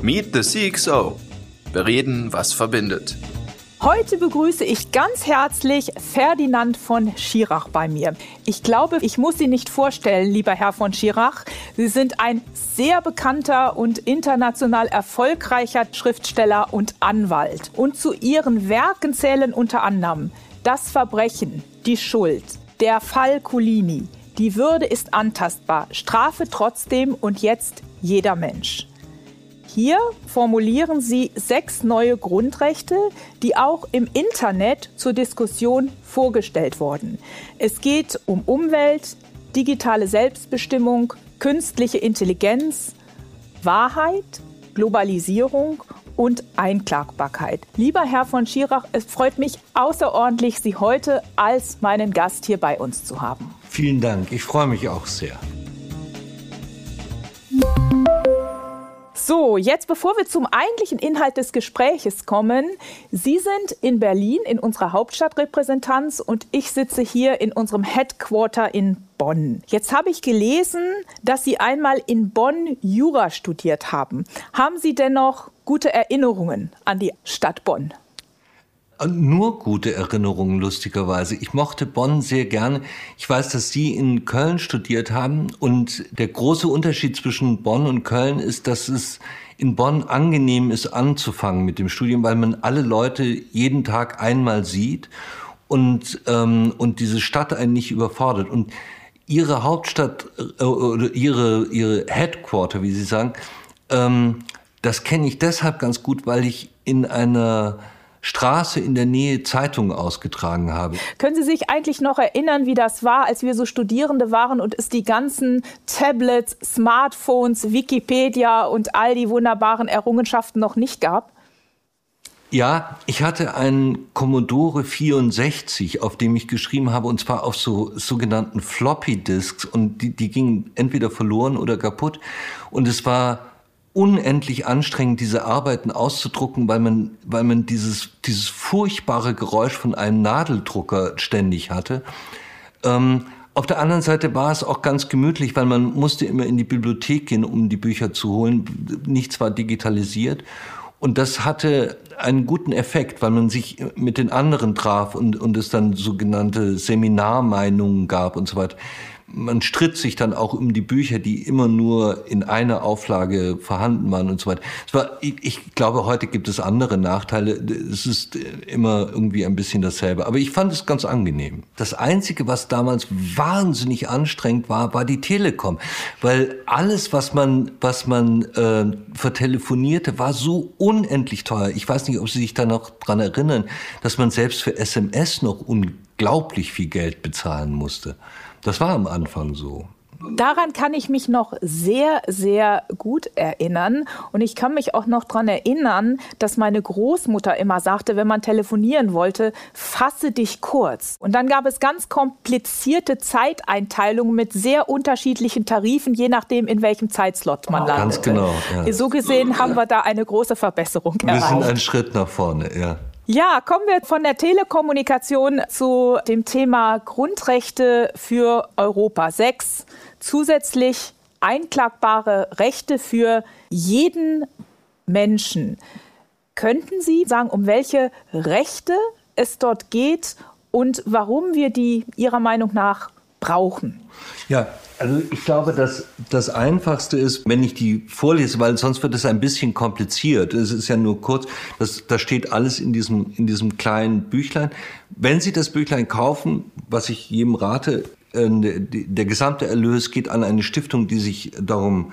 Meet the CXO. Bereden, was verbindet. Heute begrüße ich ganz herzlich Ferdinand von Schirach bei mir. Ich glaube, ich muss Sie nicht vorstellen, lieber Herr von Schirach. Sie sind ein sehr bekannter und international erfolgreicher Schriftsteller und Anwalt. Und zu Ihren Werken zählen unter anderem Das Verbrechen, die Schuld, der Fall Culini, die Würde ist antastbar, Strafe trotzdem und jetzt jeder Mensch. Hier formulieren sie sechs neue Grundrechte, die auch im Internet zur Diskussion vorgestellt wurden. Es geht um Umwelt, digitale Selbstbestimmung, künstliche Intelligenz, Wahrheit, Globalisierung und Einklagbarkeit. Lieber Herr von Schirach, es freut mich außerordentlich, Sie heute als meinen Gast hier bei uns zu haben. Vielen Dank, ich freue mich auch sehr. So, jetzt bevor wir zum eigentlichen Inhalt des Gespräches kommen, Sie sind in Berlin in unserer Hauptstadtrepräsentanz und ich sitze hier in unserem Headquarter in Bonn. Jetzt habe ich gelesen, dass Sie einmal in Bonn Jura studiert haben. Haben Sie dennoch gute Erinnerungen an die Stadt Bonn? Nur gute Erinnerungen, lustigerweise. Ich mochte Bonn sehr gerne. Ich weiß, dass Sie in Köln studiert haben und der große Unterschied zwischen Bonn und Köln ist, dass es in Bonn angenehm ist, anzufangen mit dem Studium, weil man alle Leute jeden Tag einmal sieht und, ähm, und diese Stadt einen nicht überfordert. Und Ihre Hauptstadt äh, oder Ihre, Ihre Headquarter, wie Sie sagen, ähm, das kenne ich deshalb ganz gut, weil ich in einer Straße in der Nähe Zeitungen ausgetragen habe. Können Sie sich eigentlich noch erinnern, wie das war, als wir so Studierende waren und es die ganzen Tablets, Smartphones, Wikipedia und all die wunderbaren Errungenschaften noch nicht gab? Ja, ich hatte einen Commodore 64, auf dem ich geschrieben habe, und zwar auf so sogenannten Floppy Disks, und die, die gingen entweder verloren oder kaputt. Und es war unendlich anstrengend, diese Arbeiten auszudrucken, weil man, weil man dieses, dieses furchtbare Geräusch von einem Nadeldrucker ständig hatte. Ähm, auf der anderen Seite war es auch ganz gemütlich, weil man musste immer in die Bibliothek gehen, um die Bücher zu holen. Nichts war digitalisiert. Und das hatte einen guten Effekt, weil man sich mit den anderen traf und, und es dann sogenannte Seminarmeinungen gab und so weiter man stritt sich dann auch um die Bücher, die immer nur in einer Auflage vorhanden waren und so weiter. Es war, ich, ich glaube, heute gibt es andere Nachteile. Es ist immer irgendwie ein bisschen dasselbe. Aber ich fand es ganz angenehm. Das Einzige, was damals wahnsinnig anstrengend war, war die Telekom. Weil alles, was man, was man äh, vertelefonierte, war so unendlich teuer. Ich weiß nicht, ob Sie sich da noch dran erinnern, dass man selbst für SMS noch unglaublich viel Geld bezahlen musste. Das war am Anfang so. Daran kann ich mich noch sehr, sehr gut erinnern. Und ich kann mich auch noch daran erinnern, dass meine Großmutter immer sagte, wenn man telefonieren wollte, fasse dich kurz. Und dann gab es ganz komplizierte Zeiteinteilungen mit sehr unterschiedlichen Tarifen, je nachdem, in welchem Zeitslot man landete. Ganz genau. Ja. So gesehen haben wir da eine große Verbesserung wir erreicht. Wir sind einen Schritt nach vorne, ja. Ja, kommen wir von der Telekommunikation zu dem Thema Grundrechte für Europa. Sechs zusätzlich einklagbare Rechte für jeden Menschen. Könnten Sie sagen, um welche Rechte es dort geht und warum wir die Ihrer Meinung nach brauchen? Ja, also ich glaube, dass das Einfachste ist, wenn ich die vorlese, weil sonst wird es ein bisschen kompliziert. Es ist ja nur kurz, das, da steht alles in diesem, in diesem kleinen Büchlein. Wenn Sie das Büchlein kaufen, was ich jedem rate, äh, der gesamte Erlös geht an eine Stiftung, die sich darum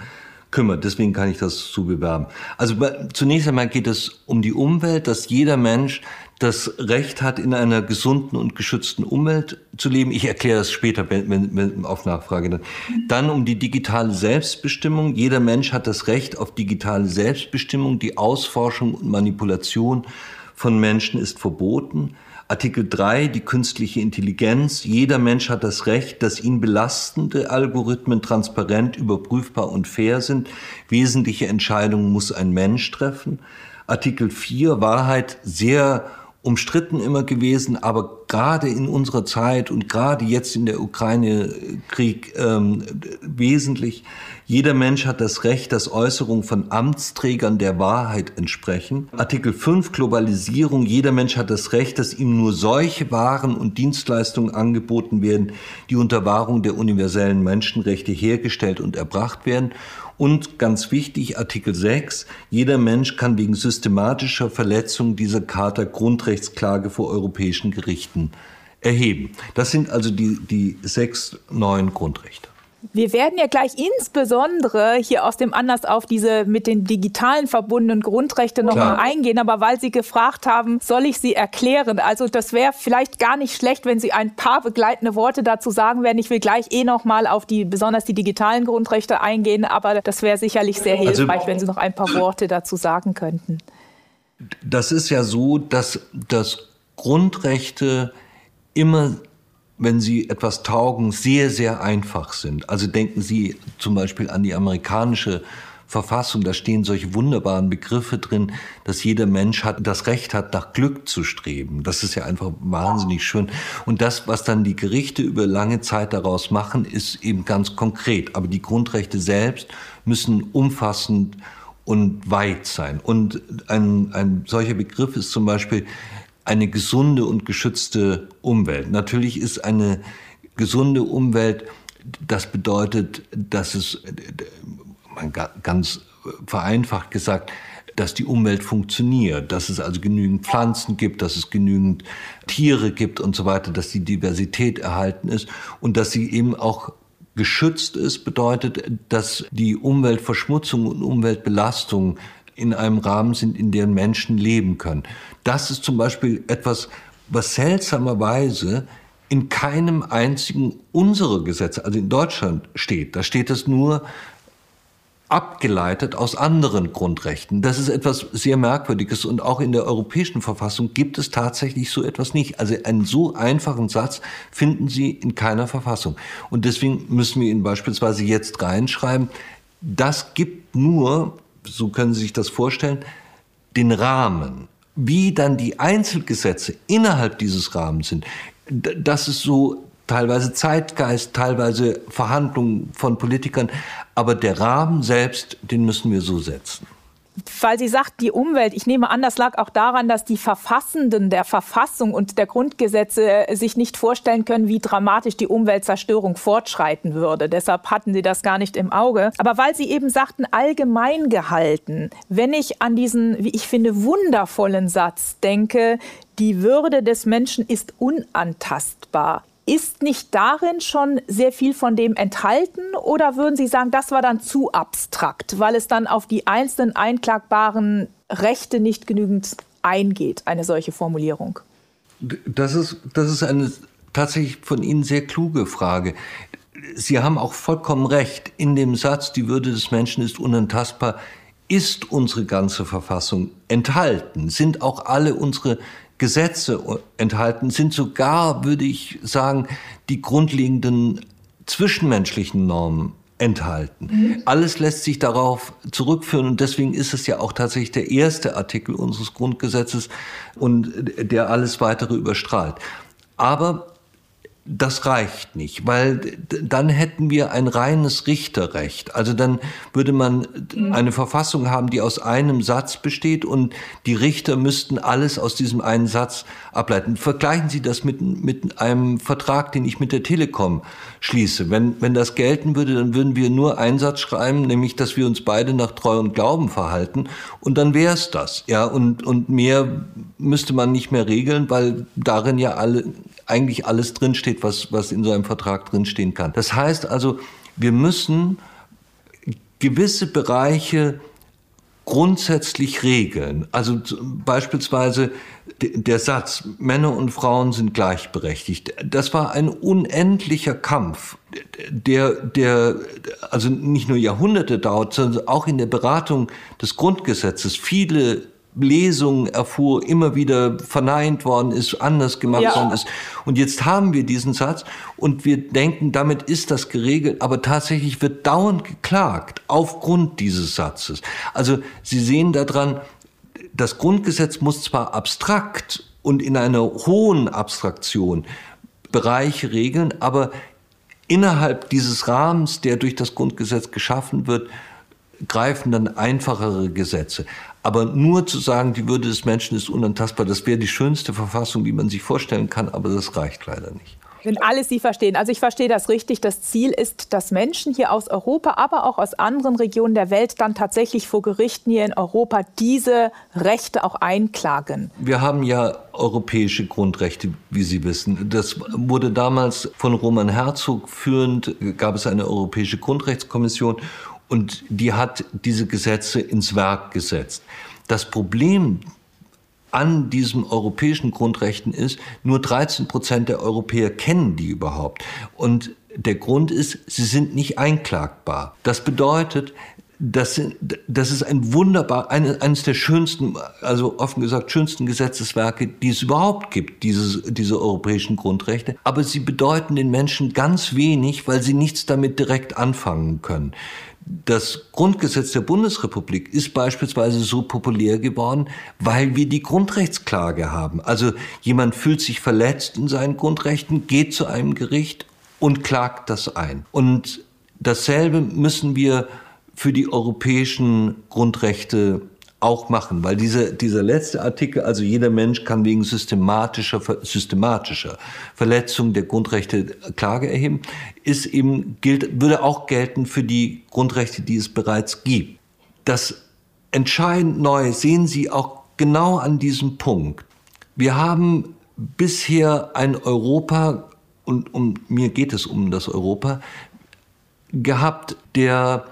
kümmert. Deswegen kann ich das so bewerben. Also zunächst einmal geht es um die Umwelt, dass jeder Mensch das Recht hat, in einer gesunden und geschützten Umwelt zu leben. Ich erkläre das später wenn, wenn, auf Nachfrage. Dann. dann um die digitale Selbstbestimmung. Jeder Mensch hat das Recht auf digitale Selbstbestimmung. Die Ausforschung und Manipulation von Menschen ist verboten. Artikel 3, die künstliche Intelligenz. Jeder Mensch hat das Recht, dass ihn belastende Algorithmen transparent, überprüfbar und fair sind. Wesentliche Entscheidungen muss ein Mensch treffen. Artikel 4, Wahrheit sehr umstritten immer gewesen, aber gerade in unserer Zeit und gerade jetzt in der Ukraine-Krieg ähm, wesentlich. Jeder Mensch hat das Recht, dass Äußerungen von Amtsträgern der Wahrheit entsprechen. Artikel 5 Globalisierung. Jeder Mensch hat das Recht, dass ihm nur solche Waren und Dienstleistungen angeboten werden, die unter Wahrung der universellen Menschenrechte hergestellt und erbracht werden. Und ganz wichtig, Artikel 6, jeder Mensch kann wegen systematischer Verletzung dieser Charta Grundrechtsklage vor europäischen Gerichten erheben. Das sind also die, die sechs neuen Grundrechte. Wir werden ja gleich insbesondere hier aus dem Anlass auf diese mit den digitalen verbundenen Grundrechte nochmal eingehen, aber weil Sie gefragt haben, soll ich sie erklären? Also das wäre vielleicht gar nicht schlecht, wenn Sie ein paar begleitende Worte dazu sagen werden. Ich will gleich eh nochmal auf die, besonders die digitalen Grundrechte eingehen, aber das wäre sicherlich sehr also hilfreich, also, wenn Sie noch ein paar Worte dazu sagen könnten. Das ist ja so, dass, dass Grundrechte immer wenn sie etwas taugen, sehr, sehr einfach sind. Also denken Sie zum Beispiel an die amerikanische Verfassung, da stehen solche wunderbaren Begriffe drin, dass jeder Mensch hat, das Recht hat, nach Glück zu streben. Das ist ja einfach wahnsinnig schön. Und das, was dann die Gerichte über lange Zeit daraus machen, ist eben ganz konkret. Aber die Grundrechte selbst müssen umfassend und weit sein. Und ein, ein solcher Begriff ist zum Beispiel eine gesunde und geschützte Umwelt. Natürlich ist eine gesunde Umwelt, das bedeutet, dass es, ganz vereinfacht gesagt, dass die Umwelt funktioniert, dass es also genügend Pflanzen gibt, dass es genügend Tiere gibt und so weiter, dass die Diversität erhalten ist und dass sie eben auch geschützt ist, bedeutet, dass die Umweltverschmutzung und Umweltbelastung in einem Rahmen sind, in dem Menschen leben können. Das ist zum Beispiel etwas, was seltsamerweise in keinem einzigen unserer Gesetze, also in Deutschland steht. Da steht es nur abgeleitet aus anderen Grundrechten. Das ist etwas sehr Merkwürdiges und auch in der europäischen Verfassung gibt es tatsächlich so etwas nicht. Also einen so einfachen Satz finden Sie in keiner Verfassung. Und deswegen müssen wir ihn beispielsweise jetzt reinschreiben, das gibt nur so können Sie sich das vorstellen, den Rahmen. Wie dann die Einzelgesetze innerhalb dieses Rahmens sind, das ist so teilweise Zeitgeist, teilweise Verhandlungen von Politikern, aber der Rahmen selbst, den müssen wir so setzen weil sie sagt, die Umwelt, ich nehme an, das lag auch daran, dass die Verfassenden der Verfassung und der Grundgesetze sich nicht vorstellen können, wie dramatisch die Umweltzerstörung fortschreiten würde. Deshalb hatten sie das gar nicht im Auge. Aber weil sie eben sagten, allgemein gehalten, wenn ich an diesen, wie ich finde, wundervollen Satz denke, die Würde des Menschen ist unantastbar. Ist nicht darin schon sehr viel von dem enthalten oder würden Sie sagen, das war dann zu abstrakt, weil es dann auf die einzelnen einklagbaren Rechte nicht genügend eingeht, eine solche Formulierung? Das ist, das ist eine tatsächlich von Ihnen sehr kluge Frage. Sie haben auch vollkommen recht. In dem Satz, die Würde des Menschen ist unantastbar, ist unsere ganze Verfassung enthalten, sind auch alle unsere Gesetze enthalten, sind sogar, würde ich sagen, die grundlegenden zwischenmenschlichen Normen enthalten. Mhm. Alles lässt sich darauf zurückführen und deswegen ist es ja auch tatsächlich der erste Artikel unseres Grundgesetzes und der alles weitere überstrahlt. Aber das reicht nicht, weil dann hätten wir ein reines Richterrecht. Also dann würde man mhm. eine Verfassung haben, die aus einem Satz besteht und die Richter müssten alles aus diesem einen Satz ableiten. Vergleichen Sie das mit, mit einem Vertrag, den ich mit der Telekom schließe. Wenn, wenn das gelten würde, dann würden wir nur einen Satz schreiben, nämlich, dass wir uns beide nach Treu und Glauben verhalten und dann wäre es das. Ja, und, und mehr müsste man nicht mehr regeln, weil darin ja alle eigentlich alles drinsteht, was, was in so einem Vertrag drinstehen kann. Das heißt also, wir müssen gewisse Bereiche grundsätzlich regeln. Also beispielsweise der Satz, Männer und Frauen sind gleichberechtigt. Das war ein unendlicher Kampf, der, der also nicht nur Jahrhunderte dauert, sondern auch in der Beratung des Grundgesetzes viele Lesungen erfuhr, immer wieder verneint worden ist, anders gemacht ja. worden ist. Und jetzt haben wir diesen Satz und wir denken, damit ist das geregelt, aber tatsächlich wird dauernd geklagt aufgrund dieses Satzes. Also Sie sehen daran, das Grundgesetz muss zwar abstrakt und in einer hohen Abstraktion Bereiche regeln, aber innerhalb dieses Rahmens, der durch das Grundgesetz geschaffen wird, greifen dann einfachere Gesetze. Aber nur zu sagen, die Würde des Menschen ist unantastbar, das wäre die schönste Verfassung, die man sich vorstellen kann, aber das reicht leider nicht. Wenn alle Sie verstehen. Also ich verstehe das richtig. Das Ziel ist, dass Menschen hier aus Europa, aber auch aus anderen Regionen der Welt dann tatsächlich vor Gerichten hier in Europa diese Rechte auch einklagen. Wir haben ja europäische Grundrechte, wie Sie wissen. Das wurde damals von Roman Herzog führend, gab es eine europäische Grundrechtskommission und die hat diese Gesetze ins Werk gesetzt. Das Problem an diesen europäischen Grundrechten ist, nur 13 Prozent der Europäer kennen die überhaupt. Und der Grund ist, sie sind nicht einklagbar. Das bedeutet, das, das ist ein wunderbar, eine, eines der schönsten, also offen gesagt, schönsten Gesetzeswerke, die es überhaupt gibt, dieses, diese europäischen Grundrechte. Aber sie bedeuten den Menschen ganz wenig, weil sie nichts damit direkt anfangen können. Das Grundgesetz der Bundesrepublik ist beispielsweise so populär geworden, weil wir die Grundrechtsklage haben. Also jemand fühlt sich verletzt in seinen Grundrechten, geht zu einem Gericht und klagt das ein. Und dasselbe müssen wir für die europäischen Grundrechte auch machen, weil diese, dieser letzte Artikel, also jeder Mensch kann wegen systematischer, systematischer Verletzung der Grundrechte Klage erheben, ist eben, gilt, würde auch gelten für die Grundrechte, die es bereits gibt. Das entscheidend Neue sehen Sie auch genau an diesem Punkt. Wir haben bisher ein Europa, und um mir geht es um das Europa, gehabt, der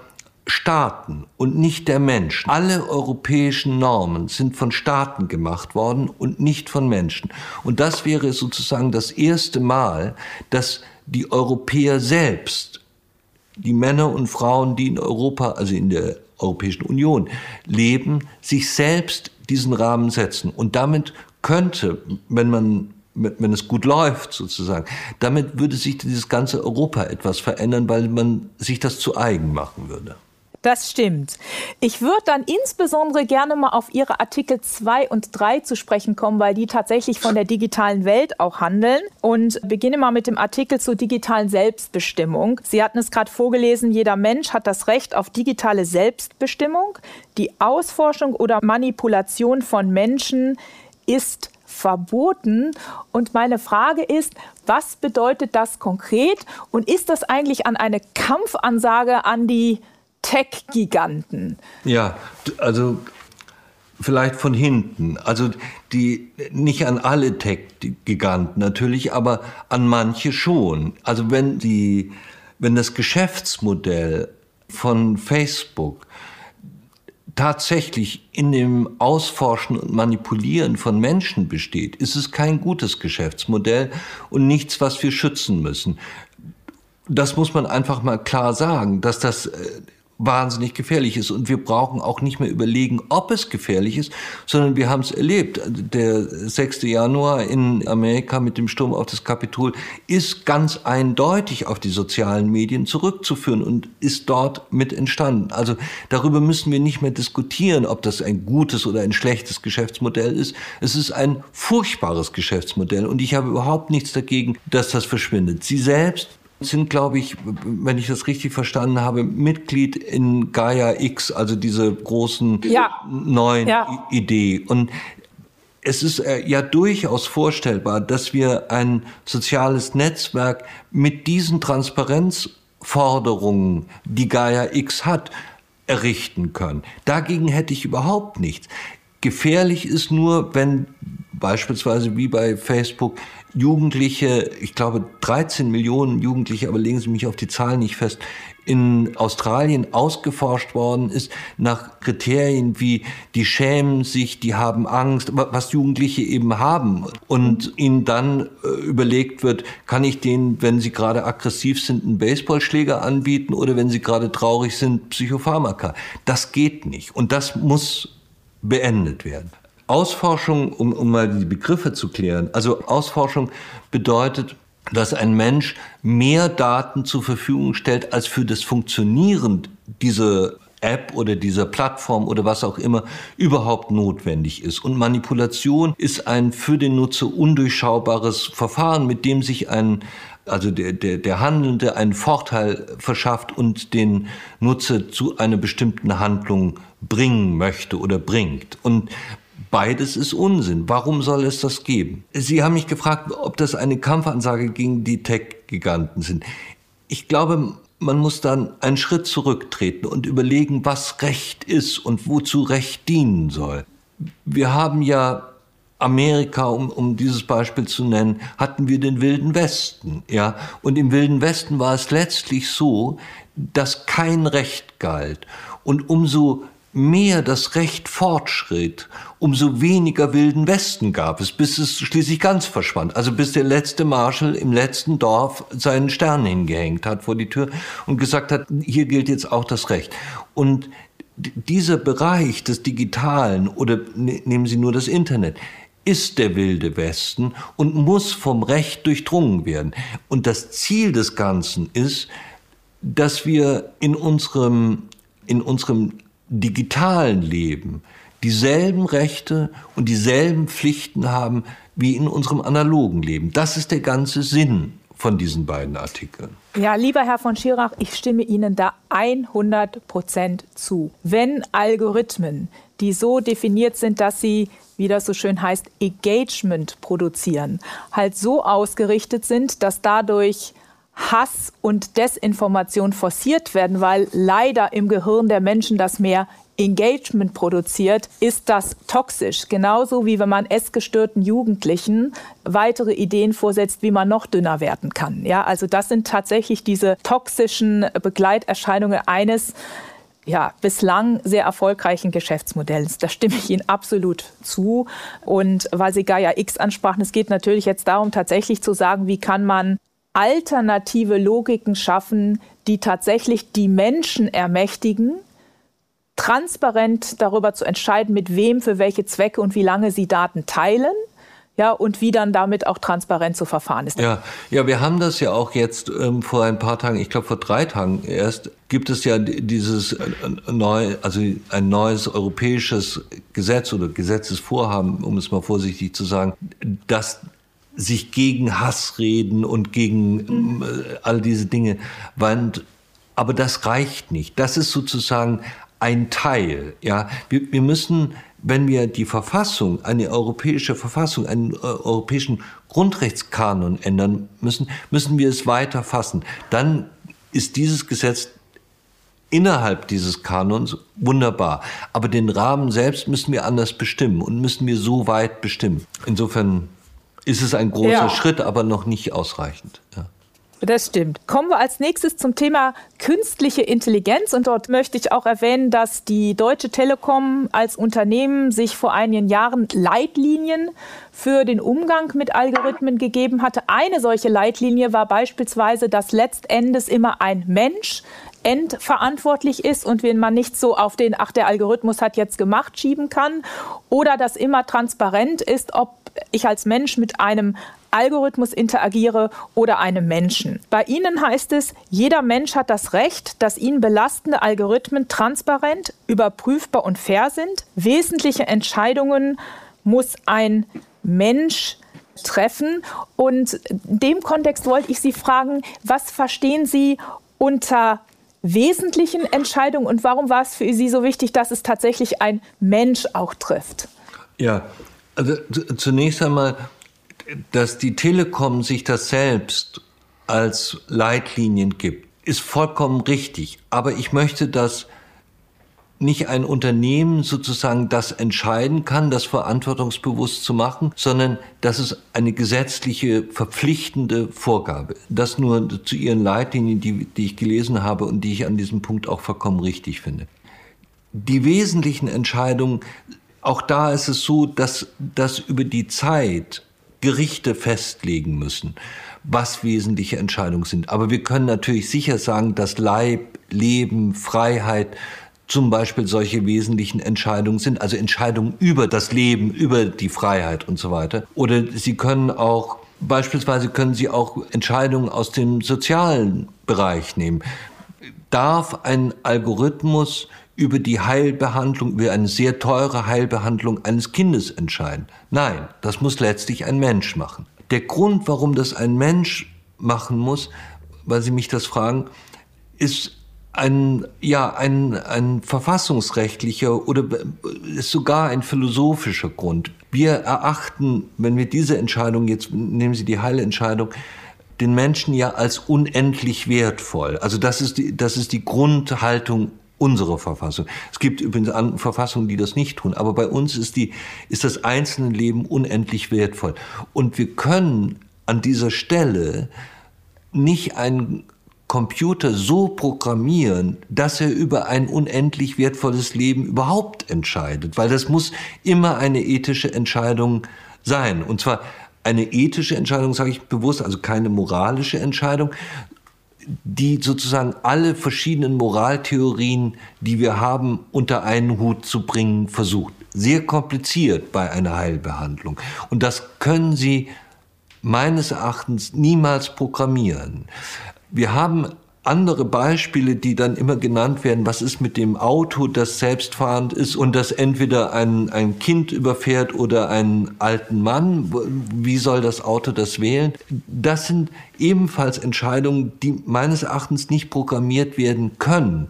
Staaten und nicht der Menschen. Alle europäischen Normen sind von Staaten gemacht worden und nicht von Menschen. Und das wäre sozusagen das erste Mal, dass die Europäer selbst, die Männer und Frauen, die in Europa, also in der Europäischen Union leben, sich selbst diesen Rahmen setzen. Und damit könnte, wenn man wenn es gut läuft sozusagen, damit würde sich dieses ganze Europa etwas verändern, weil man sich das zu eigen machen würde. Das stimmt. Ich würde dann insbesondere gerne mal auf Ihre Artikel 2 und 3 zu sprechen kommen, weil die tatsächlich von der digitalen Welt auch handeln. Und beginne mal mit dem Artikel zur digitalen Selbstbestimmung. Sie hatten es gerade vorgelesen, jeder Mensch hat das Recht auf digitale Selbstbestimmung. Die Ausforschung oder Manipulation von Menschen ist verboten. Und meine Frage ist, was bedeutet das konkret? Und ist das eigentlich an eine Kampfansage an die Tech-Giganten. Ja, also vielleicht von hinten. Also die nicht an alle Tech-Giganten natürlich, aber an manche schon. Also wenn die, wenn das Geschäftsmodell von Facebook tatsächlich in dem Ausforschen und Manipulieren von Menschen besteht, ist es kein gutes Geschäftsmodell und nichts, was wir schützen müssen. Das muss man einfach mal klar sagen, dass das äh, wahnsinnig gefährlich ist. Und wir brauchen auch nicht mehr überlegen, ob es gefährlich ist, sondern wir haben es erlebt. Der 6. Januar in Amerika mit dem Sturm auf das Kapitol ist ganz eindeutig auf die sozialen Medien zurückzuführen und ist dort mit entstanden. Also darüber müssen wir nicht mehr diskutieren, ob das ein gutes oder ein schlechtes Geschäftsmodell ist. Es ist ein furchtbares Geschäftsmodell und ich habe überhaupt nichts dagegen, dass das verschwindet. Sie selbst sind, glaube ich, wenn ich das richtig verstanden habe, Mitglied in Gaia X, also diese großen ja. neuen ja. Idee. Und es ist äh, ja durchaus vorstellbar, dass wir ein soziales Netzwerk mit diesen Transparenzforderungen, die Gaia X hat, errichten können. Dagegen hätte ich überhaupt nichts. Gefährlich ist nur, wenn beispielsweise wie bei Facebook Jugendliche, ich glaube 13 Millionen Jugendliche, aber legen Sie mich auf die Zahlen nicht fest, in Australien ausgeforscht worden ist nach Kriterien wie die schämen sich, die haben Angst, was Jugendliche eben haben und ihnen dann äh, überlegt wird, kann ich denen, wenn sie gerade aggressiv sind, einen Baseballschläger anbieten oder wenn sie gerade traurig sind, Psychopharmaka. Das geht nicht und das muss beendet werden. Ausforschung, um, um mal die Begriffe zu klären, also Ausforschung bedeutet, dass ein Mensch mehr Daten zur Verfügung stellt, als für das Funktionieren dieser App oder dieser Plattform oder was auch immer überhaupt notwendig ist. Und Manipulation ist ein für den Nutzer undurchschaubares Verfahren, mit dem sich ein also der, der, der Handelnde einen Vorteil verschafft und den Nutzer zu einer bestimmten Handlung bringen möchte oder bringt. Und Beides ist Unsinn. Warum soll es das geben? Sie haben mich gefragt, ob das eine Kampfansage gegen die Tech-Giganten sind. Ich glaube, man muss dann einen Schritt zurücktreten und überlegen, was Recht ist und wozu Recht dienen soll. Wir haben ja Amerika, um, um dieses Beispiel zu nennen, hatten wir den Wilden Westen, ja. Und im Wilden Westen war es letztlich so, dass kein Recht galt. Und umso mehr das Recht fortschritt, umso weniger wilden Westen gab es, bis es schließlich ganz verschwand. Also bis der letzte Marshal im letzten Dorf seinen Stern hingehängt hat vor die Tür und gesagt hat, hier gilt jetzt auch das Recht. Und dieser Bereich des Digitalen oder ne, nehmen Sie nur das Internet, ist der wilde Westen und muss vom Recht durchdrungen werden. Und das Ziel des Ganzen ist, dass wir in unserem, in unserem digitalen Leben dieselben Rechte und dieselben Pflichten haben wie in unserem analogen Leben. Das ist der ganze Sinn von diesen beiden Artikeln. Ja, lieber Herr von Schirach, ich stimme Ihnen da 100 Prozent zu. Wenn Algorithmen, die so definiert sind, dass sie, wie das so schön heißt, Engagement produzieren, halt so ausgerichtet sind, dass dadurch Hass und Desinformation forciert werden, weil leider im Gehirn der Menschen das mehr Engagement produziert, ist das toxisch. Genauso wie wenn man essgestörten Jugendlichen weitere Ideen vorsetzt, wie man noch dünner werden kann. Ja, also das sind tatsächlich diese toxischen Begleiterscheinungen eines ja, bislang sehr erfolgreichen Geschäftsmodells. Da stimme ich Ihnen absolut zu. Und weil Sie Gaia X ansprachen, es geht natürlich jetzt darum, tatsächlich zu sagen, wie kann man alternative Logiken schaffen, die tatsächlich die Menschen ermächtigen, transparent darüber zu entscheiden, mit wem, für welche Zwecke und wie lange sie Daten teilen. Ja, und wie dann damit auch transparent zu verfahren ist. Ja, ja, wir haben das ja auch jetzt ähm, vor ein paar Tagen, ich glaube vor drei Tagen erst, gibt es ja dieses äh, neu, also ein neues europäisches Gesetz oder Gesetzesvorhaben, um es mal vorsichtig zu sagen, das sich gegen Hassreden und gegen äh, all diese Dinge wandt. Aber das reicht nicht. Das ist sozusagen ein Teil. Ja, wir, wir müssen, wenn wir die Verfassung, eine europäische Verfassung, einen äh, europäischen Grundrechtskanon ändern müssen, müssen wir es weiter fassen. Dann ist dieses Gesetz innerhalb dieses Kanons wunderbar. Aber den Rahmen selbst müssen wir anders bestimmen und müssen wir so weit bestimmen. Insofern ist es ein großer ja. Schritt, aber noch nicht ausreichend. Ja. Das stimmt. Kommen wir als nächstes zum Thema künstliche Intelligenz. Und dort möchte ich auch erwähnen, dass die Deutsche Telekom als Unternehmen sich vor einigen Jahren Leitlinien für den Umgang mit Algorithmen gegeben hatte. Eine solche Leitlinie war beispielsweise, dass letztendes immer ein Mensch endverantwortlich ist und wenn man nicht so auf den, ach, der Algorithmus hat jetzt gemacht, schieben kann. Oder dass immer transparent ist, ob ich als Mensch mit einem Algorithmus interagiere oder einem Menschen. Bei Ihnen heißt es, jeder Mensch hat das Recht, dass ihn belastende Algorithmen transparent, überprüfbar und fair sind. Wesentliche Entscheidungen muss ein Mensch treffen. Und in dem Kontext wollte ich Sie fragen, was verstehen Sie unter wesentlichen Entscheidungen und warum war es für Sie so wichtig, dass es tatsächlich ein Mensch auch trifft? Ja, also zunächst einmal, dass die Telekom sich das selbst als Leitlinien gibt, ist vollkommen richtig. Aber ich möchte, dass nicht ein Unternehmen sozusagen das entscheiden kann, das verantwortungsbewusst zu machen, sondern dass es eine gesetzliche verpflichtende Vorgabe. Das nur zu Ihren Leitlinien, die, die ich gelesen habe und die ich an diesem Punkt auch vollkommen richtig finde. Die wesentlichen Entscheidungen auch da ist es so, dass, dass über die Zeit Gerichte festlegen müssen, was wesentliche Entscheidungen sind. Aber wir können natürlich sicher sagen, dass Leib, Leben, Freiheit zum Beispiel solche wesentlichen Entscheidungen sind, also Entscheidungen über das Leben, über die Freiheit und so weiter. Oder Sie können auch Beispielsweise können Sie auch Entscheidungen aus dem sozialen Bereich nehmen. Darf ein Algorithmus über die Heilbehandlung, über eine sehr teure Heilbehandlung eines Kindes entscheiden. Nein, das muss letztlich ein Mensch machen. Der Grund, warum das ein Mensch machen muss, weil Sie mich das fragen, ist ein, ja, ein, ein verfassungsrechtlicher oder ist sogar ein philosophischer Grund. Wir erachten, wenn wir diese Entscheidung jetzt, nehmen Sie die Heilentscheidung, den Menschen ja als unendlich wertvoll. Also das ist die, das ist die Grundhaltung unserer Verfassung. Es gibt übrigens andere Verfassungen, die das nicht tun, aber bei uns ist die, ist das einzelne Leben unendlich wertvoll. Und wir können an dieser Stelle nicht einen Computer so programmieren, dass er über ein unendlich wertvolles Leben überhaupt entscheidet, weil das muss immer eine ethische Entscheidung sein. Und zwar eine ethische Entscheidung, sage ich bewusst, also keine moralische Entscheidung, die sozusagen alle verschiedenen Moraltheorien, die wir haben, unter einen Hut zu bringen versucht. Sehr kompliziert bei einer Heilbehandlung. Und das können Sie meines Erachtens niemals programmieren. Wir haben andere Beispiele, die dann immer genannt werden. Was ist mit dem Auto, das selbstfahrend ist und das entweder ein, ein Kind überfährt oder einen alten Mann? Wie soll das Auto das wählen? Das sind ebenfalls Entscheidungen, die meines Erachtens nicht programmiert werden können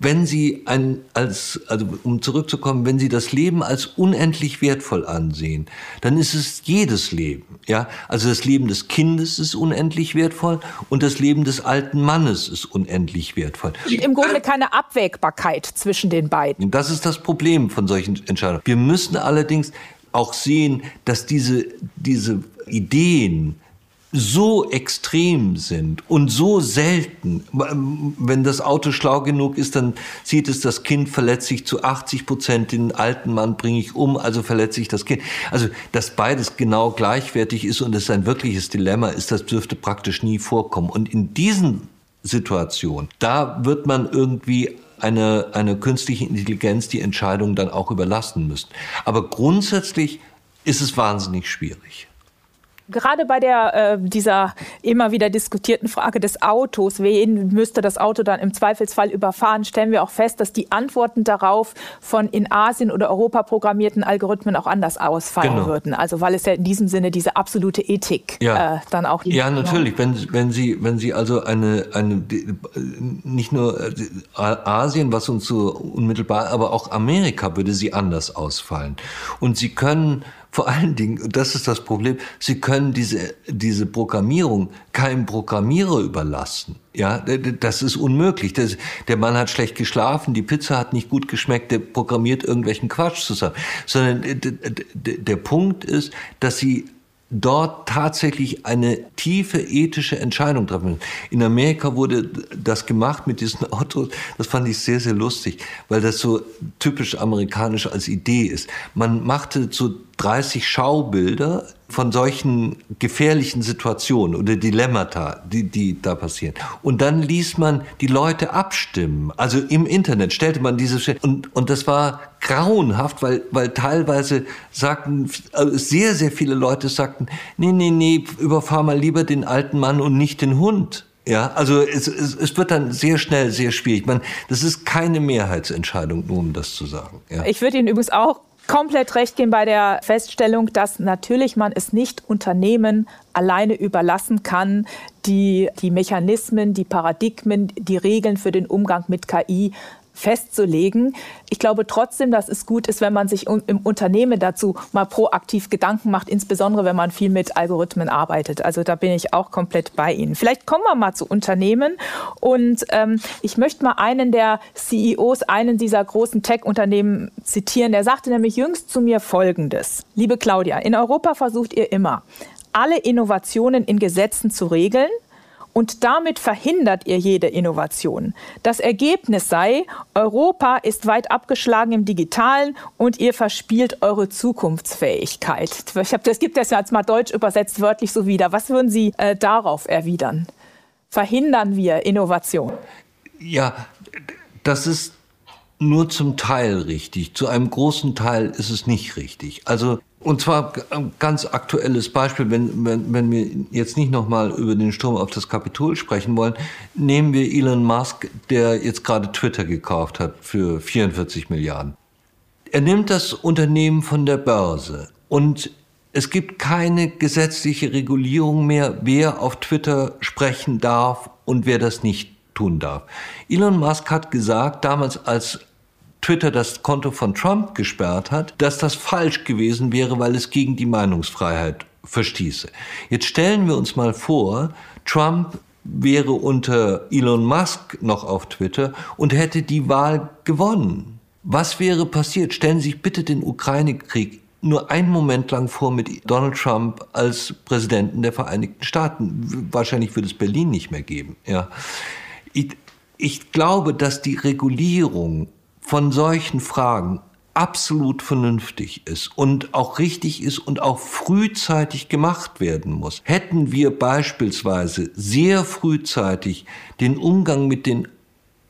wenn Sie ein, als, also um zurückzukommen, wenn Sie das Leben als unendlich wertvoll ansehen, dann ist es jedes Leben, ja. Also das Leben des Kindes ist unendlich wertvoll und das Leben des alten Mannes ist unendlich wertvoll. Im Grunde keine Abwägbarkeit zwischen den beiden. Das ist das Problem von solchen Entscheidungen. Wir müssen allerdings auch sehen, dass diese, diese Ideen, so extrem sind und so selten. Wenn das Auto schlau genug ist, dann sieht es, das Kind verletzt sich zu 80 Prozent, den alten Mann bringe ich um, also verletze ich das Kind. Also, dass beides genau gleichwertig ist und es ein wirkliches Dilemma ist, das dürfte praktisch nie vorkommen. Und in diesen Situationen, da wird man irgendwie eine, eine künstliche Intelligenz die Entscheidung dann auch überlassen müssen. Aber grundsätzlich ist es wahnsinnig schwierig. Gerade bei der, äh, dieser immer wieder diskutierten Frage des Autos, wen müsste das Auto dann im Zweifelsfall überfahren, stellen wir auch fest, dass die Antworten darauf von in Asien oder Europa programmierten Algorithmen auch anders ausfallen genau. würden. Also weil es ja in diesem Sinne diese absolute Ethik ja. äh, dann auch Ja, natürlich. Wenn, wenn Sie, wenn Sie also eine, eine, nicht nur äh, Asien, was uns so unmittelbar, aber auch Amerika würde sie anders ausfallen. Und Sie können vor allen Dingen, und das ist das Problem, Sie können diese, diese Programmierung keinem Programmierer überlassen. Ja, das ist unmöglich. Das, der Mann hat schlecht geschlafen, die Pizza hat nicht gut geschmeckt, der programmiert irgendwelchen Quatsch zusammen. Sondern der Punkt ist, dass Sie dort tatsächlich eine tiefe ethische Entscheidung treffen. In Amerika wurde das gemacht mit diesen Autos. Das fand ich sehr, sehr lustig, weil das so typisch amerikanisch als Idee ist. Man machte so 30 Schaubilder von solchen gefährlichen Situationen oder Dilemmata, die, die da passieren. Und dann ließ man die Leute abstimmen. Also im Internet stellte man diese und und das war grauenhaft, weil weil teilweise sagten also sehr sehr viele Leute sagten, nee nee nee, überfahr mal lieber den alten Mann und nicht den Hund. Ja, also es, es, es wird dann sehr schnell sehr schwierig. Man, das ist keine Mehrheitsentscheidung, nur um das zu sagen. Ja. Ich würde Ihnen übrigens auch komplett recht geben bei der Feststellung, dass natürlich man es nicht Unternehmen alleine überlassen kann, die die Mechanismen, die Paradigmen, die Regeln für den Umgang mit KI festzulegen. Ich glaube trotzdem, dass es gut ist, wenn man sich im Unternehmen dazu mal proaktiv Gedanken macht, insbesondere wenn man viel mit Algorithmen arbeitet. Also da bin ich auch komplett bei Ihnen. Vielleicht kommen wir mal zu Unternehmen und ähm, ich möchte mal einen der CEOs, einen dieser großen Tech-Unternehmen zitieren. Der sagte nämlich jüngst zu mir Folgendes. Liebe Claudia, in Europa versucht ihr immer, alle Innovationen in Gesetzen zu regeln, und damit verhindert ihr jede Innovation. Das Ergebnis sei, Europa ist weit abgeschlagen im Digitalen und ihr verspielt eure Zukunftsfähigkeit. Ich hab, das gibt es jetzt mal deutsch übersetzt wörtlich so wieder. Was würden Sie äh, darauf erwidern? Verhindern wir Innovation? Ja, das ist nur zum Teil richtig. Zu einem großen Teil ist es nicht richtig. Also Und zwar ein ganz aktuelles Beispiel, wenn, wenn, wenn wir jetzt nicht nochmal über den Sturm auf das Kapitol sprechen wollen, nehmen wir Elon Musk, der jetzt gerade Twitter gekauft hat für 44 Milliarden. Er nimmt das Unternehmen von der Börse und es gibt keine gesetzliche Regulierung mehr, wer auf Twitter sprechen darf und wer das nicht tun darf. Elon Musk hat gesagt, damals als Twitter das Konto von Trump gesperrt hat, dass das falsch gewesen wäre, weil es gegen die Meinungsfreiheit verstieße. Jetzt stellen wir uns mal vor, Trump wäre unter Elon Musk noch auf Twitter und hätte die Wahl gewonnen. Was wäre passiert? Stellen Sie sich bitte den Ukraine-Krieg nur einen Moment lang vor mit Donald Trump als Präsidenten der Vereinigten Staaten. Wahrscheinlich würde es Berlin nicht mehr geben. Ja. Ich, ich glaube, dass die Regulierung von solchen Fragen absolut vernünftig ist und auch richtig ist und auch frühzeitig gemacht werden muss. Hätten wir beispielsweise sehr frühzeitig den Umgang mit den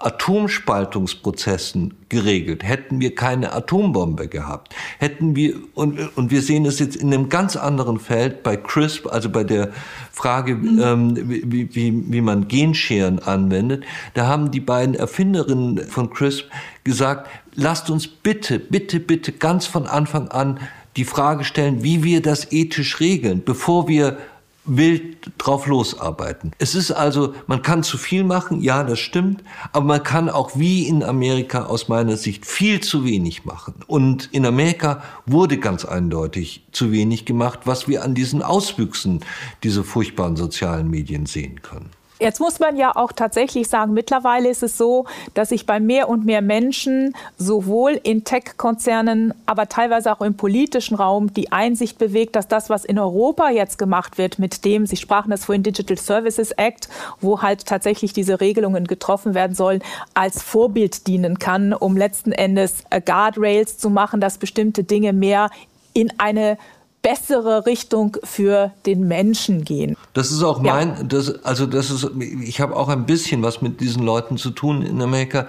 Atomspaltungsprozessen geregelt, hätten wir keine Atombombe gehabt, hätten wir, und, und wir sehen es jetzt in einem ganz anderen Feld bei CRISP, also bei der Frage, mhm. ähm, wie, wie, wie man Genscheren anwendet, da haben die beiden Erfinderinnen von CRISP gesagt, lasst uns bitte, bitte, bitte ganz von Anfang an die Frage stellen, wie wir das ethisch regeln, bevor wir wild drauf losarbeiten. Es ist also, man kann zu viel machen, ja, das stimmt, aber man kann auch wie in Amerika aus meiner Sicht viel zu wenig machen. Und in Amerika wurde ganz eindeutig zu wenig gemacht, was wir an diesen Auswüchsen dieser furchtbaren sozialen Medien sehen können. Jetzt muss man ja auch tatsächlich sagen, mittlerweile ist es so, dass sich bei mehr und mehr Menschen sowohl in Tech-Konzernen, aber teilweise auch im politischen Raum die Einsicht bewegt, dass das, was in Europa jetzt gemacht wird, mit dem, Sie sprachen das vorhin Digital Services Act, wo halt tatsächlich diese Regelungen getroffen werden sollen, als Vorbild dienen kann, um letzten Endes äh, Guardrails zu machen, dass bestimmte Dinge mehr in eine bessere Richtung für den Menschen gehen. Das ist auch mein, ja. das, also das ist, ich habe auch ein bisschen was mit diesen Leuten zu tun in Amerika.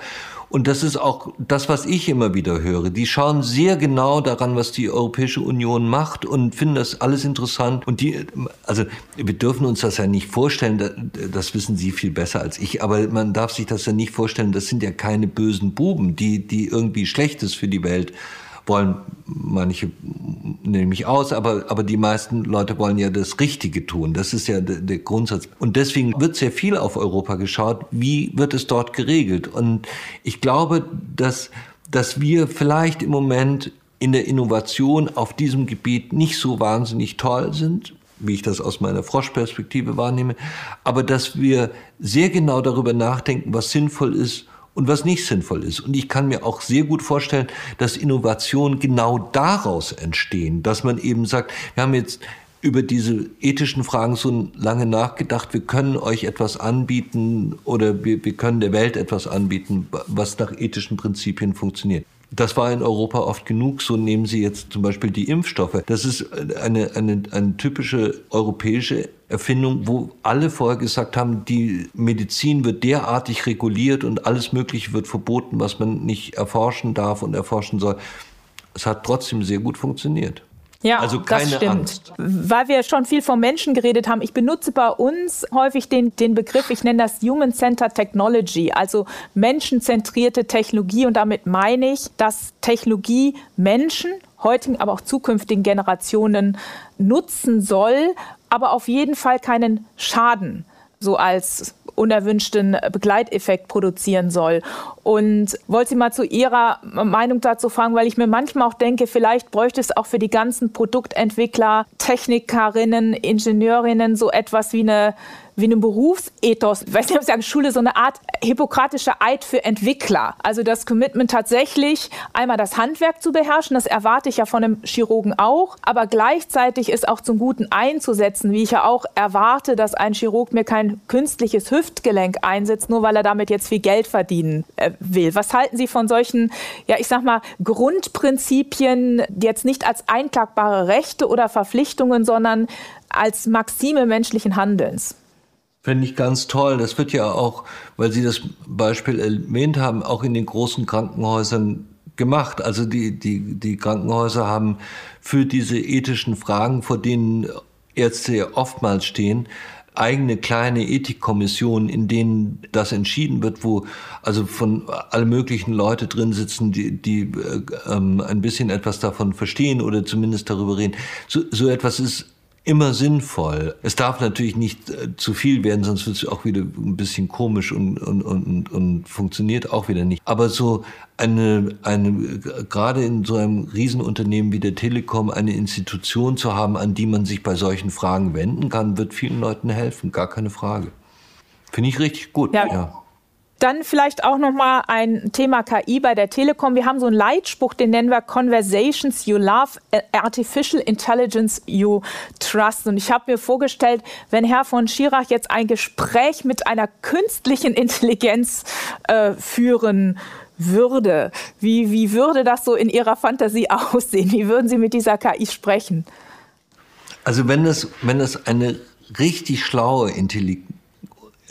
Und das ist auch das, was ich immer wieder höre. Die schauen sehr genau daran, was die Europäische Union macht und finden das alles interessant. Und die, also wir dürfen uns das ja nicht vorstellen, das wissen Sie viel besser als ich, aber man darf sich das ja nicht vorstellen, das sind ja keine bösen Buben, die, die irgendwie Schlechtes für die Welt wollen manche nämlich aus, aber, aber die meisten Leute wollen ja das Richtige tun. Das ist ja der, der Grundsatz. Und deswegen wird sehr viel auf Europa geschaut. Wie wird es dort geregelt? Und ich glaube, dass, dass wir vielleicht im Moment in der Innovation auf diesem Gebiet nicht so wahnsinnig toll sind, wie ich das aus meiner Froschperspektive wahrnehme, aber dass wir sehr genau darüber nachdenken, was sinnvoll ist und was nicht sinnvoll ist. Und ich kann mir auch sehr gut vorstellen, dass Innovationen genau daraus entstehen, dass man eben sagt, wir haben jetzt über diese ethischen Fragen so lange nachgedacht, wir können euch etwas anbieten oder wir, wir können der Welt etwas anbieten, was nach ethischen Prinzipien funktioniert. Das war in Europa oft genug. So nehmen Sie jetzt zum Beispiel die Impfstoffe. Das ist eine, eine, eine typische europäische Erfindung, wo alle vorher gesagt haben, die Medizin wird derartig reguliert und alles Mögliche wird verboten, was man nicht erforschen darf und erforschen soll. Es hat trotzdem sehr gut funktioniert. Ja, also keine das stimmt. Angst. Weil wir schon viel vom Menschen geredet haben. Ich benutze bei uns häufig den, den Begriff, ich nenne das Human-Centered Technology, also menschenzentrierte Technologie. Und damit meine ich, dass Technologie Menschen, heutigen, aber auch zukünftigen Generationen nutzen soll, aber auf jeden Fall keinen Schaden so als unerwünschten Begleiteffekt produzieren soll. Und wollte Sie mal zu Ihrer Meinung dazu fragen, weil ich mir manchmal auch denke, vielleicht bräuchte es auch für die ganzen Produktentwickler, Technikerinnen, Ingenieurinnen so etwas wie eine wie einem Berufsethos, ich weiß nicht, ob ich sagen, Schule, so eine Art hippokratischer Eid für Entwickler. Also das Commitment tatsächlich einmal das Handwerk zu beherrschen, das erwarte ich ja von einem Chirurgen auch, aber gleichzeitig ist auch zum Guten einzusetzen, wie ich ja auch erwarte, dass ein Chirurg mir kein künstliches Hüftgelenk einsetzt, nur weil er damit jetzt viel Geld verdienen äh, will. Was halten Sie von solchen, ja, ich sag mal, Grundprinzipien, jetzt nicht als einklagbare Rechte oder Verpflichtungen, sondern als Maxime menschlichen Handelns? Fände ich ganz toll. Das wird ja auch, weil Sie das Beispiel erwähnt haben, auch in den großen Krankenhäusern gemacht. Also die, die, die Krankenhäuser haben für diese ethischen Fragen, vor denen Ärzte ja oftmals stehen, eigene kleine Ethikkommissionen, in denen das entschieden wird, wo also von alle möglichen Leute drin sitzen, die, die äh, ähm, ein bisschen etwas davon verstehen oder zumindest darüber reden. So, so etwas ist immer sinnvoll. Es darf natürlich nicht äh, zu viel werden, sonst wird es auch wieder ein bisschen komisch und, und, und, und funktioniert auch wieder nicht. Aber so eine, eine, gerade in so einem Riesenunternehmen wie der Telekom, eine Institution zu haben, an die man sich bei solchen Fragen wenden kann, wird vielen Leuten helfen, gar keine Frage. Finde ich richtig gut. ja. ja. Dann vielleicht auch noch mal ein Thema KI bei der Telekom. Wir haben so einen Leitspruch, den nennen wir Conversations You Love, Artificial Intelligence You Trust. Und ich habe mir vorgestellt, wenn Herr von Schirach jetzt ein Gespräch mit einer künstlichen Intelligenz äh, führen würde, wie, wie würde das so in Ihrer Fantasie aussehen? Wie würden Sie mit dieser KI sprechen? Also wenn es, wenn es eine richtig schlaue Intelligenz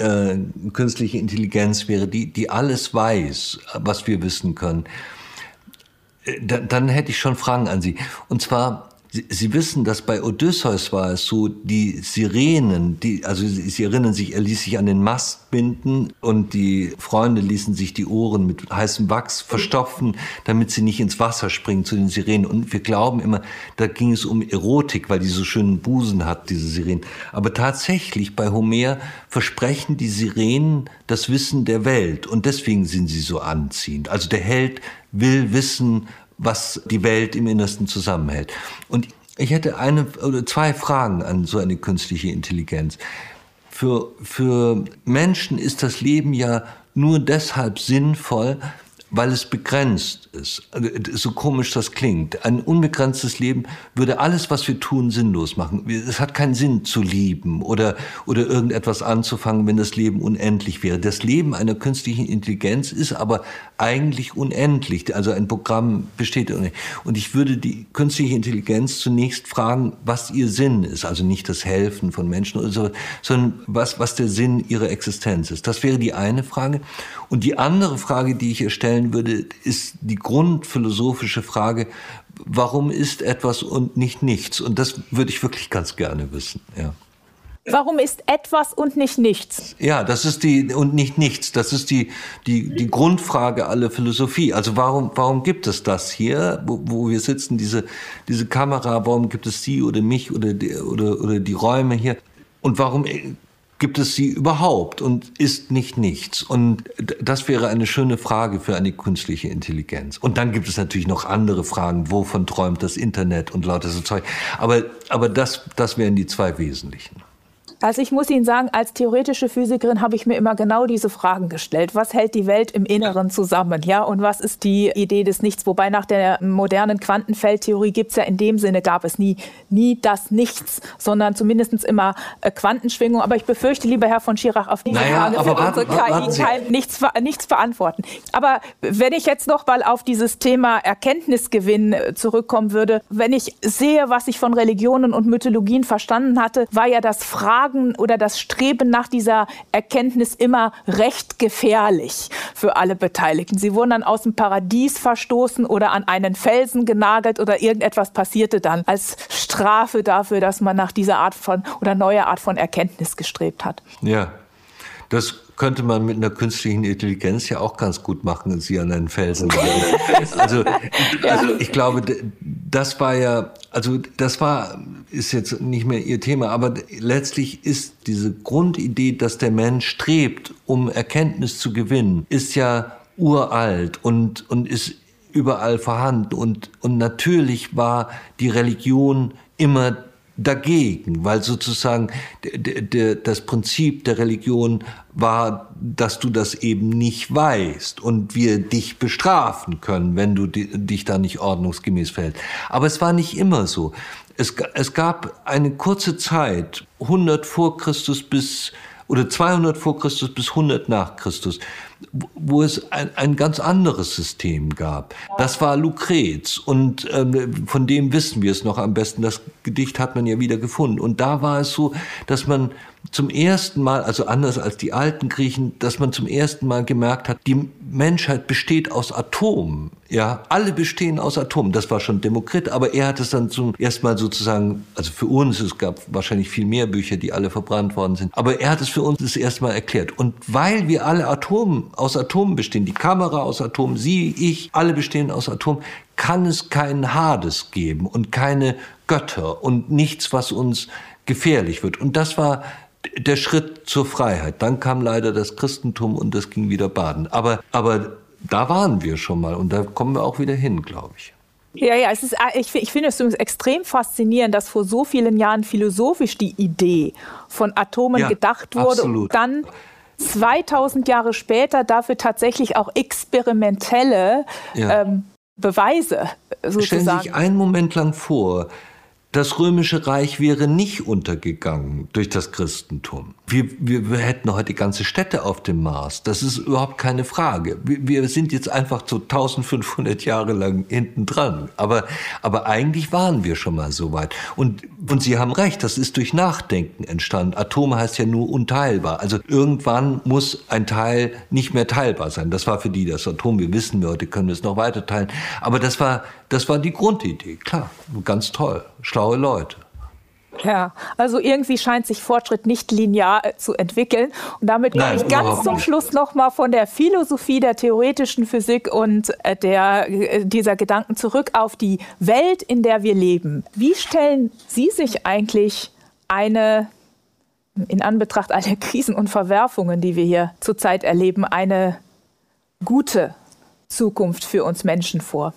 äh, künstliche Intelligenz wäre, die, die alles weiß, was wir wissen können, äh, dann, dann hätte ich schon Fragen an Sie. Und zwar, Sie, Sie wissen, dass bei Odysseus war es so, die Sirenen, die, also Sie, Sie erinnern sich, er ließ sich an den Mast binden und die Freunde ließen sich die Ohren mit heißem Wachs verstopfen, damit sie nicht ins Wasser springen zu den Sirenen. Und wir glauben immer, da ging es um Erotik, weil die so schönen Busen hat, diese Sirenen. Aber tatsächlich bei Homer versprechen die Sirenen das Wissen der Welt und deswegen sind sie so anziehend. Also der Held will wissen, was die Welt im Innersten zusammenhält. Und ich hätte eine oder zwei Fragen an so eine künstliche Intelligenz. Für, für Menschen ist das Leben ja nur deshalb sinnvoll, weil es begrenzt ist. Also, so komisch das klingt. Ein unbegrenztes Leben würde alles, was wir tun, sinnlos machen. Es hat keinen Sinn zu lieben oder, oder irgendetwas anzufangen, wenn das Leben unendlich wäre. Das Leben einer künstlichen Intelligenz ist aber eigentlich unendlich. Also ein Programm besteht. Und ich würde die künstliche Intelligenz zunächst fragen, was ihr Sinn ist. Also nicht das Helfen von Menschen oder so, sondern was, was der Sinn ihrer Existenz ist. Das wäre die eine Frage. Und die andere Frage, die ich ihr stellen würde, ist die grundphilosophische Frage, warum ist etwas und nicht nichts? Und das würde ich wirklich ganz gerne wissen, ja. Warum ist etwas und nicht nichts? Ja, das ist die und nicht nichts. Das ist die die die Grundfrage aller Philosophie. Also warum warum gibt es das hier, wo, wo wir sitzen, diese diese Kamera? Warum gibt es Sie oder mich oder die, oder oder die Räume hier? Und warum gibt es sie überhaupt und ist nicht nichts? Und das wäre eine schöne Frage für eine künstliche Intelligenz. Und dann gibt es natürlich noch andere Fragen, wovon träumt das Internet und lauter so Zeug. Aber, aber das, das wären die zwei wesentlichen. Also ich muss Ihnen sagen, als theoretische Physikerin habe ich mir immer genau diese Fragen gestellt. Was hält die Welt im Inneren zusammen? Ja, und was ist die Idee des Nichts? Wobei nach der modernen Quantenfeldtheorie gibt es ja in dem Sinne, gab es nie, nie das Nichts, sondern zumindest immer äh, Quantenschwingung. Aber ich befürchte, lieber Herr von Schirach, auf diese naja, Frage wird unsere KI kein, nichts, nichts verantworten. Aber wenn ich jetzt noch mal auf dieses Thema Erkenntnisgewinn äh, zurückkommen würde, wenn ich sehe, was ich von Religionen und Mythologien verstanden hatte, war ja das Fragen Fragen oder das Streben nach dieser Erkenntnis immer recht gefährlich für alle Beteiligten. Sie wurden dann aus dem Paradies verstoßen oder an einen Felsen genagelt oder irgendetwas passierte dann als Strafe dafür, dass man nach dieser Art von oder neuer Art von Erkenntnis gestrebt hat. Ja, das könnte man mit einer künstlichen Intelligenz ja auch ganz gut machen, sie an einen Felsen. also, also ich glaube, das war ja, also das war, ist jetzt nicht mehr Ihr Thema, aber letztlich ist diese Grundidee, dass der Mensch strebt, um Erkenntnis zu gewinnen, ist ja uralt und, und ist überall vorhanden. Und, und natürlich war die Religion immer dagegen, weil sozusagen das Prinzip der Religion war, dass du das eben nicht weißt und wir dich bestrafen können, wenn du dich da nicht ordnungsgemäß verhältst. Aber es war nicht immer so. Es, es gab eine kurze Zeit, 100 vor Christus bis oder 200 vor Christus bis 100 nach Christus, wo es ein, ein ganz anderes System gab. Das war Lucrez und ähm, von dem wissen wir es noch am besten. Das Gedicht hat man ja wieder gefunden. Und da war es so, dass man zum ersten Mal, also anders als die alten Griechen, dass man zum ersten Mal gemerkt hat, die Menschheit besteht aus Atomen. Ja, alle bestehen aus Atomen. Das war schon Demokrit, aber er hat es dann zum ersten Mal sozusagen, also für uns, es gab wahrscheinlich viel mehr Bücher, die alle verbrannt worden sind, aber er hat es für uns das erste Mal erklärt. Und weil wir alle Atomen, aus Atomen bestehen, die Kamera aus Atomen, Sie, ich, alle bestehen aus Atomen, kann es keinen Hades geben und keine Götter und nichts, was uns gefährlich wird. Und das war der Schritt zur Freiheit. Dann kam leider das Christentum und das ging wieder baden. Aber, aber da waren wir schon mal und da kommen wir auch wieder hin, glaube ich. Ja, ja, es ist, äh, ich, ich finde es extrem faszinierend, dass vor so vielen Jahren philosophisch die Idee von Atomen ja, gedacht wurde absolut. und dann 2000 Jahre später dafür tatsächlich auch experimentelle ja. ähm, Beweise sozusagen. Stellen Sie sich einen Moment lang vor, das römische Reich wäre nicht untergegangen durch das Christentum. Wir, wir, wir hätten heute ganze Städte auf dem Mars. Das ist überhaupt keine Frage. Wir, wir sind jetzt einfach so 1500 Jahre lang hinten dran. Aber, aber eigentlich waren wir schon mal so weit. Und, und Sie haben recht, das ist durch Nachdenken entstanden. Atome heißt ja nur unteilbar. Also irgendwann muss ein Teil nicht mehr teilbar sein. Das war für die das Atom. Wir wissen, wir heute können es noch weiter teilen. Aber das war, das war die Grundidee. Klar, ganz toll. Schlau schlaue Leute. Ja, also irgendwie scheint sich Fortschritt nicht linear äh, zu entwickeln. Und damit komme ich ganz zum Schluss nochmal von der Philosophie der theoretischen Physik und äh, der, äh, dieser Gedanken zurück auf die Welt, in der wir leben. Wie stellen Sie sich eigentlich eine, in Anbetracht aller Krisen und Verwerfungen, die wir hier zurzeit erleben, eine gute Zukunft für uns Menschen vor?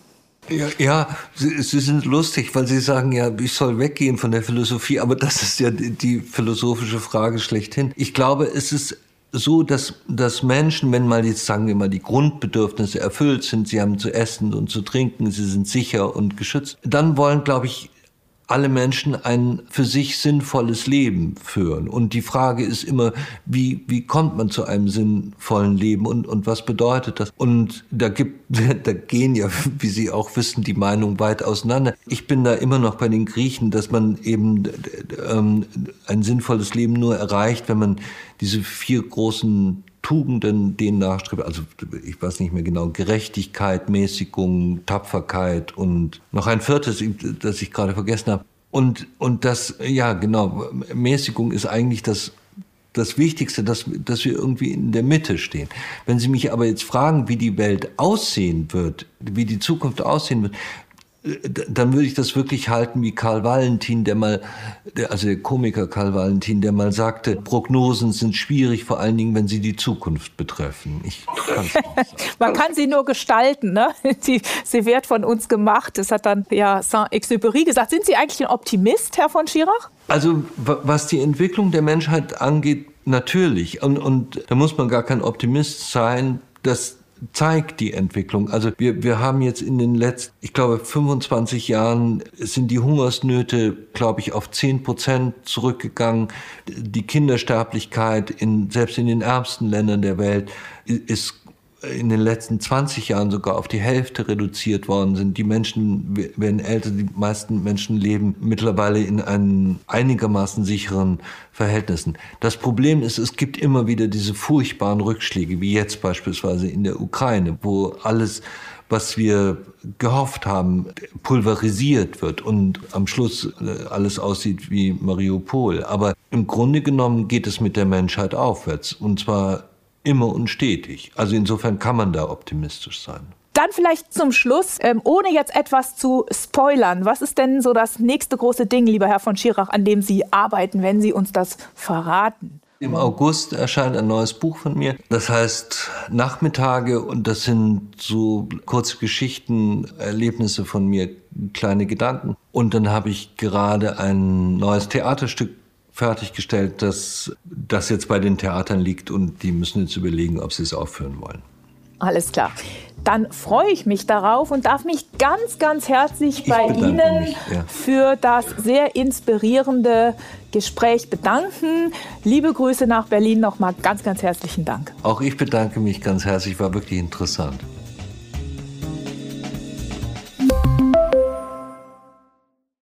Ja, ja Sie, Sie, sind lustig, weil Sie sagen ja, ich soll weggehen von der Philosophie, aber das ist ja die, die philosophische Frage schlechthin. Ich glaube, es ist so, dass, dass Menschen, wenn mal jetzt sagen wir mal die Grundbedürfnisse erfüllt sind, sie haben zu essen und zu trinken, sie sind sicher und geschützt, dann wollen, glaube ich, alle Menschen ein für sich sinnvolles Leben führen. Und die Frage ist immer, wie, wie kommt man zu einem sinnvollen Leben und, und was bedeutet das? Und da gibt, da gehen ja, wie Sie auch wissen, die Meinungen weit auseinander. Ich bin da immer noch bei den Griechen, dass man eben ähm, ein sinnvolles Leben nur erreicht, wenn man diese vier großen Tugenden denen nachstrebt, also ich weiß nicht mehr genau, Gerechtigkeit, Mäßigung, Tapferkeit und noch ein viertes, das ich gerade vergessen habe. Und, und das, ja genau, Mäßigung ist eigentlich das, das Wichtigste, dass, dass wir irgendwie in der Mitte stehen. Wenn Sie mich aber jetzt fragen, wie die Welt aussehen wird, wie die Zukunft aussehen wird, dann würde ich das wirklich halten wie Karl Valentin, der mal, der, also der Komiker Karl Valentin, der mal sagte, Prognosen sind schwierig, vor allen Dingen, wenn sie die Zukunft betreffen. Ich Man kann sie nur gestalten, ne? Sie, sie wird von uns gemacht. Das hat dann ja Saint-Exupéry gesagt. Sind Sie eigentlich ein Optimist, Herr von Schirach? Also, was die Entwicklung der Menschheit angeht, natürlich. Und, und da muss man gar kein Optimist sein, dass zeigt die Entwicklung. Also wir, wir haben jetzt in den letzten, ich glaube, 25 Jahren sind die Hungersnöte, glaube ich, auf 10 Prozent zurückgegangen. Die Kindersterblichkeit in, selbst in den ärmsten Ländern der Welt ist in den letzten 20 Jahren sogar auf die Hälfte reduziert worden sind. Die Menschen werden älter, die meisten Menschen leben mittlerweile in einen einigermaßen sicheren Verhältnissen. Das Problem ist, es gibt immer wieder diese furchtbaren Rückschläge, wie jetzt beispielsweise in der Ukraine, wo alles was wir gehofft haben, pulverisiert wird und am Schluss äh, alles aussieht wie Mariupol. Aber im Grunde genommen geht es mit der Menschheit aufwärts. Und zwar immer und stetig. Also insofern kann man da optimistisch sein. Dann vielleicht zum Schluss, ähm, ohne jetzt etwas zu spoilern, was ist denn so das nächste große Ding, lieber Herr von Schirach, an dem Sie arbeiten, wenn Sie uns das verraten? Im August erscheint ein neues Buch von mir. Das heißt Nachmittage und das sind so kurze Geschichten, Erlebnisse von mir, kleine Gedanken. Und dann habe ich gerade ein neues Theaterstück fertiggestellt, dass das jetzt bei den Theatern liegt und die müssen jetzt überlegen, ob sie es aufführen wollen. Alles klar. Dann freue ich mich darauf und darf mich ganz, ganz herzlich bei Ihnen mich, ja. für das sehr inspirierende Gespräch bedanken. Liebe Grüße nach Berlin nochmal ganz, ganz herzlichen Dank. Auch ich bedanke mich ganz herzlich, war wirklich interessant.